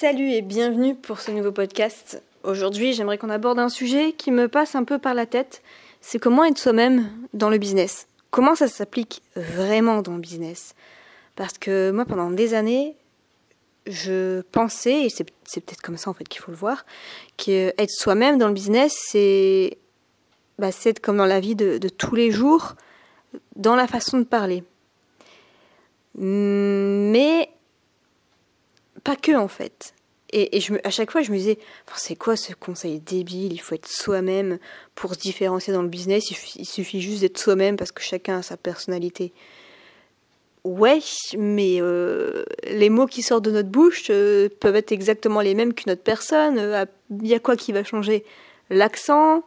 Salut et bienvenue pour ce nouveau podcast. Aujourd'hui, j'aimerais qu'on aborde un sujet qui me passe un peu par la tête. C'est comment être soi-même dans le business. Comment ça s'applique vraiment dans le business? Parce que moi, pendant des années, je pensais, et c'est peut-être comme ça en fait qu'il faut le voir, qu'être soi-même dans le business, c'est bah, être comme dans la vie de, de tous les jours, dans la façon de parler. Mais pas que en fait. Et, je à chaque fois, je me disais, c'est quoi ce conseil débile? Il faut être soi-même pour se différencier dans le business. Il, suffit juste d'être soi-même parce que chacun a sa personnalité. Ouais, mais euh, les mots qui sortent de notre bouche euh, peuvent être exactement les mêmes qu'une autre personne. Euh, il y a quoi qui va changer? L'accent,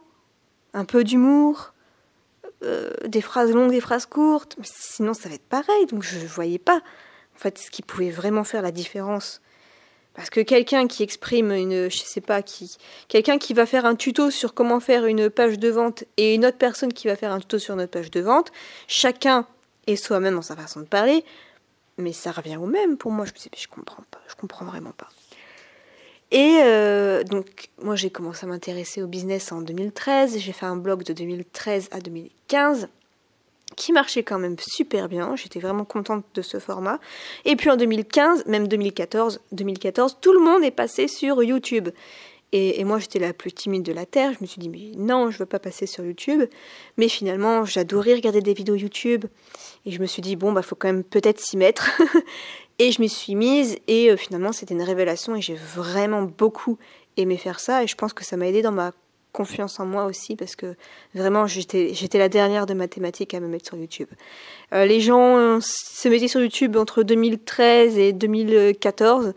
un peu d'humour, des phrases longues, des phrases courtes. sinon, ça va être pareil. Donc, je ne voyais pas en fait ce qui pouvait vraiment faire la différence parce que quelqu'un qui exprime une, je sais pas qui, quelqu'un qui va faire un tuto sur comment faire une page de vente et une autre personne qui va faire un tuto sur notre page de vente, chacun est soi-même dans sa façon de parler, mais ça revient au même pour moi. Je me dis, je comprends pas, je comprends vraiment pas. Et euh, donc, moi j'ai commencé à m'intéresser au business en 2013. J'ai fait un blog de 2013 à 2015 qui marchait quand même super bien. J'étais vraiment contente de ce format. Et puis en 2015, même 2014, 2014, tout le monde est passé sur YouTube. Et, moi, j'étais la plus timide de la terre. Je me suis dit, mais non, je veux pas passer sur YouTube. Mais finalement, j'adorais regarder des vidéos YouTube. Et je me suis dit, bon, bah, faut quand même peut-être s'y mettre. et je m'y suis mise. Et euh, finalement, c'était une révélation. Et j'ai vraiment beaucoup aimé faire ça. Et je pense que ça m'a aidé dans ma confiance en moi aussi parce que vraiment j'étais j'étais la dernière de mathématiques à me mettre sur YouTube. Euh, les gens euh, se mettaient sur YouTube entre 2013 et 2014.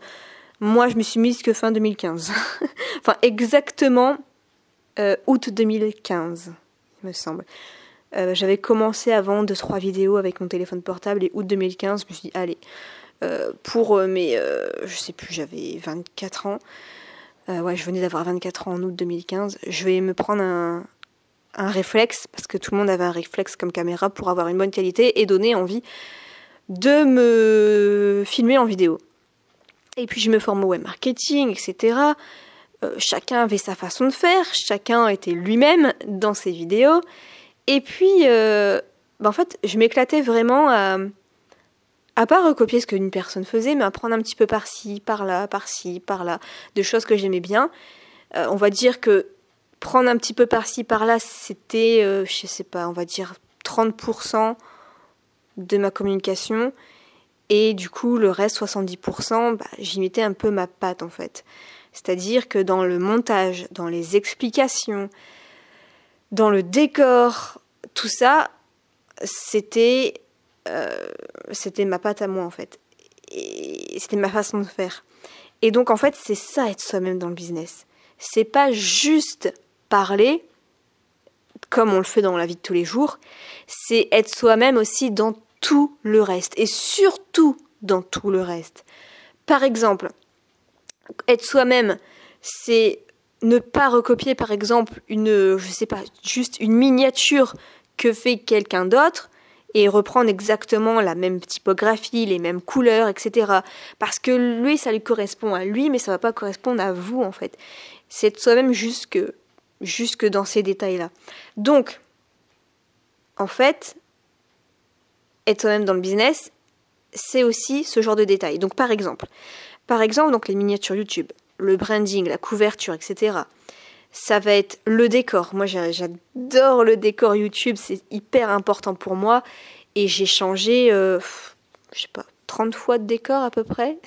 Moi, je me suis mise que fin 2015. enfin, exactement euh, août 2015, il me semble. J'avais commencé avant deux trois vidéos avec mon téléphone portable et août 2015, je me suis dit allez pour mes je sais plus, j'avais 24 ans. Euh, je venais d'avoir 24 ans en août 2015, je vais me prendre un, un réflexe, parce que tout le monde avait un réflexe comme caméra pour avoir une bonne qualité et donner envie de me filmer en vidéo. Et puis je me forme au web marketing, etc. Euh, chacun avait sa façon de faire, chacun était lui-même dans ses vidéos. Et puis, euh, bah, en fait, je m'éclatais vraiment à, à pas recopier ce qu'une personne faisait, mais à prendre un petit peu par-ci, par-là, par-ci, par-là, de choses que j'aimais bien. Euh, on va dire que prendre un petit peu par-ci, par-là, c'était, euh, je sais pas, on va dire 30% de ma communication. Et du coup, le reste, 70%, bah, j'y mettais un peu ma patte en fait. C'est-à-dire que dans le montage, dans les explications, dans le décor, tout ça, c'était euh, c'était ma patte à moi en fait. C'était ma façon de faire. Et donc en fait, c'est ça être soi-même dans le business. C'est pas juste parler comme on le fait dans la vie de tous les jours, c'est être soi-même aussi dans tout le reste et surtout dans tout le reste. Par exemple, être soi-même, c'est ne pas recopier par exemple une je sais pas, juste une miniature que fait quelqu'un d'autre et reprendre exactement la même typographie, les mêmes couleurs, etc. Parce que lui, ça lui correspond à lui, mais ça va pas correspondre à vous en fait. C'est soi-même jusque, jusque dans ces détails-là. Donc, en fait, être soi-même dans le business, c'est aussi ce genre de détails. Donc, par exemple, par exemple, donc les miniatures YouTube, le branding, la couverture, etc ça va être le décor. Moi, j'adore le décor YouTube, c'est hyper important pour moi. Et j'ai changé, euh, je sais pas, 30 fois de décor à peu près.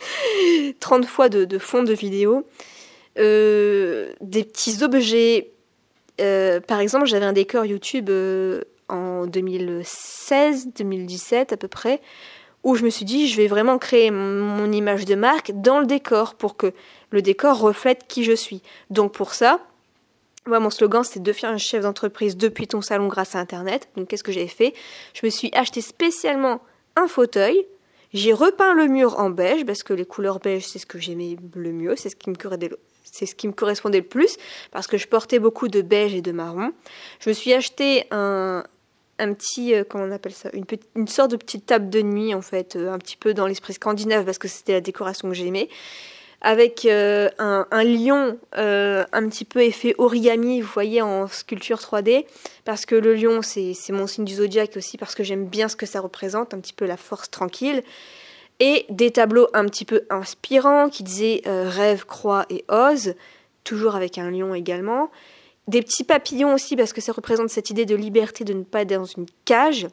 30 fois de, fond de vidéo. Euh, des petits objets. Euh, par exemple, j'avais un décor YouTube en 2016-2017 à peu près, où je me suis dit, je vais vraiment créer mon image de marque dans le décor pour que le décor reflète qui je suis. Donc pour ça, moi, mon slogan, c'était de faire un chef d'entreprise depuis ton salon grâce à Internet. Donc, qu'est-ce que j'ai fait? Je me suis acheté spécialement un fauteuil. J'ai repeint le mur en beige parce que les couleurs beige, c'est ce que j'aimais le mieux, c'est me c'est ce qui me correspondait le plus parce que je portais beaucoup de beige et de marron. Je me suis acheté un, un petit, euh, comment on appelle ça, une, sorte de petite table de nuit en fait, un petit peu dans l'esprit scandinave parce que c'était la décoration que j'aimais avec un, un, lion un petit peu effet origami, vous voyez, en sculpture 3D, parce que le lion, c'est mon signe du zodiaque aussi, parce que j'aime bien ce que ça représente, un petit peu la force tranquille et des tableaux un petit peu inspirants qui disaient euh, rêve, croix et ose, toujours avec un lion également. Des petits papillons aussi parce que ça représente cette idée de liberté de ne pas être dans une cage.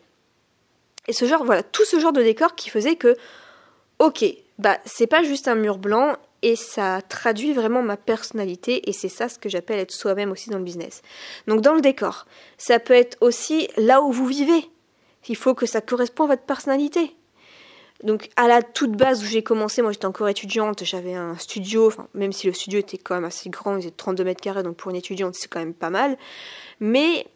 Et ce genre, voilà, tout ce genre de décor qui faisait que, ok, bah c'est pas juste un mur blanc et ça traduit vraiment ma personnalité et c'est ça ce que j'appelle être soi-même aussi dans le business. Donc dans le décor, ça peut être aussi là où vous vivez. Il faut que ça corresponde à votre personnalité. Donc à la toute base où j'ai commencé, moi j'étais encore étudiante, j'avais un studio, même si le studio était quand même assez grand, il faisait 32 mètres carrés, donc pour une étudiante c'est quand même pas mal. Mais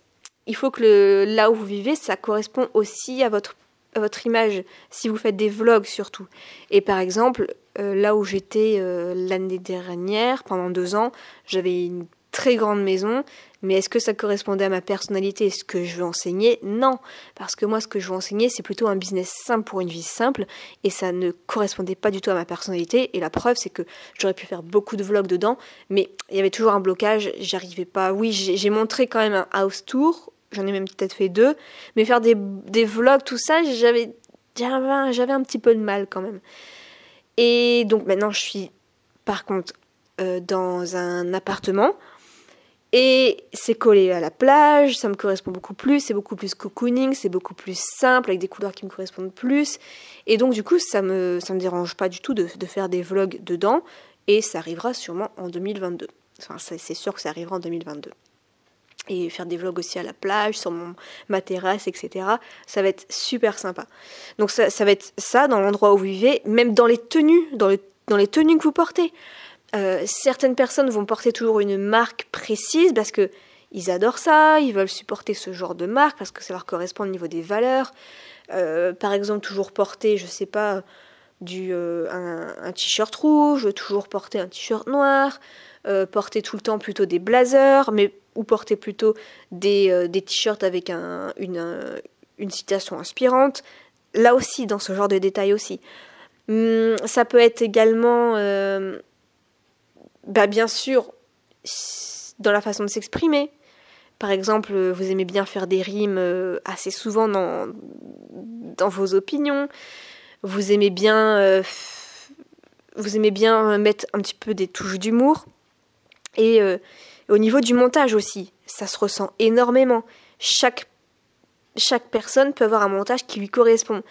il faut que là où vous vivez, ça correspond aussi à votre, votre image, si vous faites des vlogs surtout. Et par exemple, euh, là où j'étais euh, l'année dernière, pendant deux ans, j'avais une très grande maison, mais est-ce que ça correspondait à ma personnalité et ce que je veux enseigner? Non, parce que moi ce que je veux enseigner c'est plutôt un business simple pour une vie simple, et ça ne correspondait pas du tout à ma personnalité, et la preuve c'est que j'aurais pu faire beaucoup de vlogs dedans, mais il y avait toujours un blocage, j'arrivais pas. Oui, j'ai montré quand même un house tour, j'en ai même peut-être fait deux, mais faire des, vlogs, tout ça, j'avais j'avais un petit peu de mal quand même. Et donc maintenant je suis par contre euh, dans un appartement et c'est collé à la plage, ça me correspond beaucoup plus, c'est beaucoup plus cocooning, c'est beaucoup plus simple, avec des couleurs qui me correspondent plus. Et donc du coup, ça me, ça me dérange pas du tout de, faire des vlogs dedans, et ça arrivera sûrement en 2022. Enfin, c'est sûr que ça arrivera en 2022. Et faire des vlogs aussi à la plage, sur mon, ma terrasse, etc. Ça va être super sympa. Donc ça, ça va être ça dans l'endroit où vous vivez, même dans les tenues, dans, dans les tenues que vous portez. Euh, certaines personnes vont porter toujours une marque précise parce que ils adorent ça, ils veulent supporter ce genre de marque parce que ça leur correspond au niveau des valeurs. Euh, par exemple, toujours porter, je sais pas, du, euh, un, t-shirt rouge, toujours porter un t-shirt noir, porter tout le temps plutôt des blazers, mais ou porter plutôt des, t-shirts avec un, une, une citation inspirante. Là aussi, dans ce genre de détails aussi. Hum, ça peut être également bah, bien sûr, dans la façon de s'exprimer. Par exemple, vous aimez bien faire des rimes euh, assez souvent dans, dans vos opinions. Vous aimez bien, euh, vous aimez bien mettre un petit peu des touches d'humour. Et euh, au niveau du montage aussi, ça se ressent énormément. Chaque, chaque personne peut avoir un montage qui lui correspond.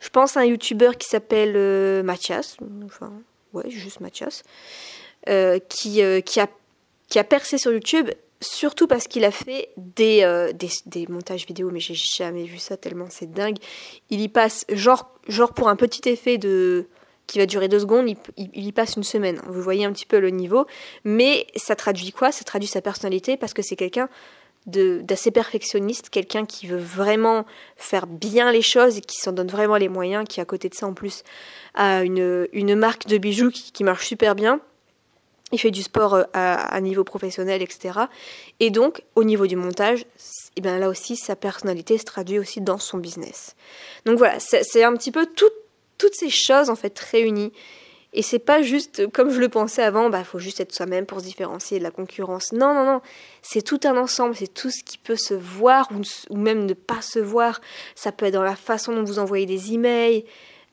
Je pense à un youtubeur qui s'appelle Mathias, enfin, ouais, juste Mathias, euh, qui, euh, qui, a, qui a percé sur YouTube, surtout parce qu'il a fait des, euh, des, des, montages vidéo, mais j'ai jamais vu ça tellement c'est dingue. Il y passe, genre, genre pour un petit effet de qui va durer deux secondes, il, il, y passe une semaine. Vous voyez un petit peu le niveau, mais ça traduit quoi? Ça traduit sa personnalité parce que c'est quelqu'un d'assez perfectionniste, quelqu'un qui veut vraiment faire bien les choses et qui s'en donne vraiment les moyens, qui à côté de ça en plus a une, une marque de bijoux qui, qui marche super bien il fait du sport euh, à, niveau professionnel, etc. Et donc, au niveau du montage, et eh bien là aussi, sa personnalité se traduit aussi dans son business. Donc voilà, c'est un petit peu toutes ces choses en fait réunies. Et c'est pas juste, comme je le pensais avant, bah faut juste être soi-même pour se différencier de la concurrence. Non, non, non, c'est tout un ensemble, c'est tout ce qui peut se voir ou, même ne pas se voir. Ça peut être dans la façon dont vous envoyez des emails,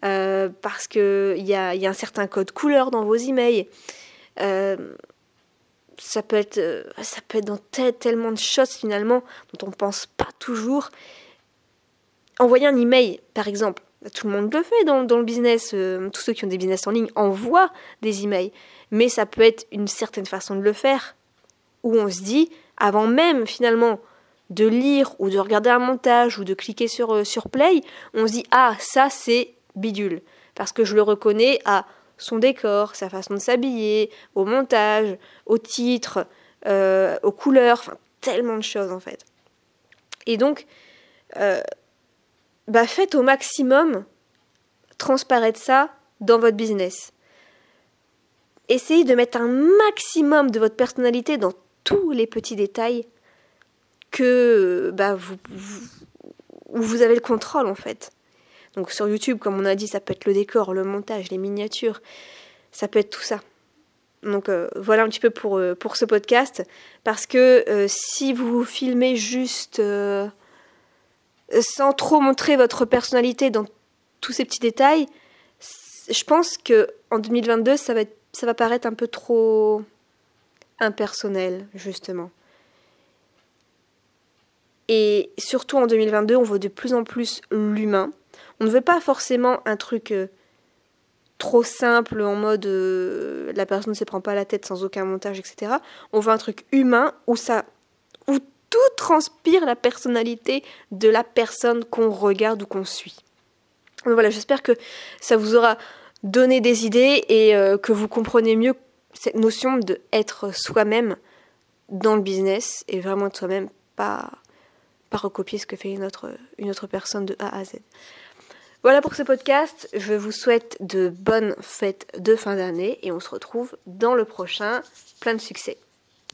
euh, parce qu'il y a, y a un certain code couleur dans vos emails. Euh, ça peut être euh, ça peut être dans tellement de choses finalement dont on ne pense pas toujours. Envoyer un email, par exemple, tout le monde le fait dans, le business. Euh, tous ceux qui ont des business en ligne envoient des emails. Mais ça peut être une certaine façon de le faire, où on se dit, avant même finalement de lire ou de regarder un montage ou de cliquer sur, sur play, on se dit, ah, ça c'est bidule. Parce que je le reconnais à son décor, sa façon de s'habiller, au montage, au titre, euh, aux couleurs, enfin tellement de choses en fait. Et donc, euh, bah faites au maximum transparaître ça dans votre business. Essayez de mettre un maximum de votre personnalité dans tous les petits détails que bah, vous, avez le contrôle en fait. Donc sur YouTube, comme on a dit, ça peut être le décor, le montage, les miniatures, ça peut être tout ça. Donc euh, voilà un petit peu pour, euh, ce podcast. Parce que euh, si vous filmez juste sans trop montrer votre personnalité dans tous ces petits détails, je pense que en 2022, ça va, ça va paraître un peu trop impersonnel, justement. Et surtout en 2022, on voit de plus en plus l'humain. On ne veut pas forcément un truc trop simple en mode euh, la personne ne se prend pas la tête sans aucun montage, etc. On veut un truc humain où ça où tout transpire la personnalité de la personne qu'on regarde ou qu'on suit. Donc voilà, j'espère que ça vous aura donné des idées et euh, que vous comprenez mieux cette notion de être soi-même dans le business et vraiment être soi-même, pas, pas recopier ce que fait une autre, une autre personne de A à Z. Voilà pour ce podcast. Je vous souhaite de bonnes fêtes de fin d'année et on se retrouve dans le prochain. Plein de succès.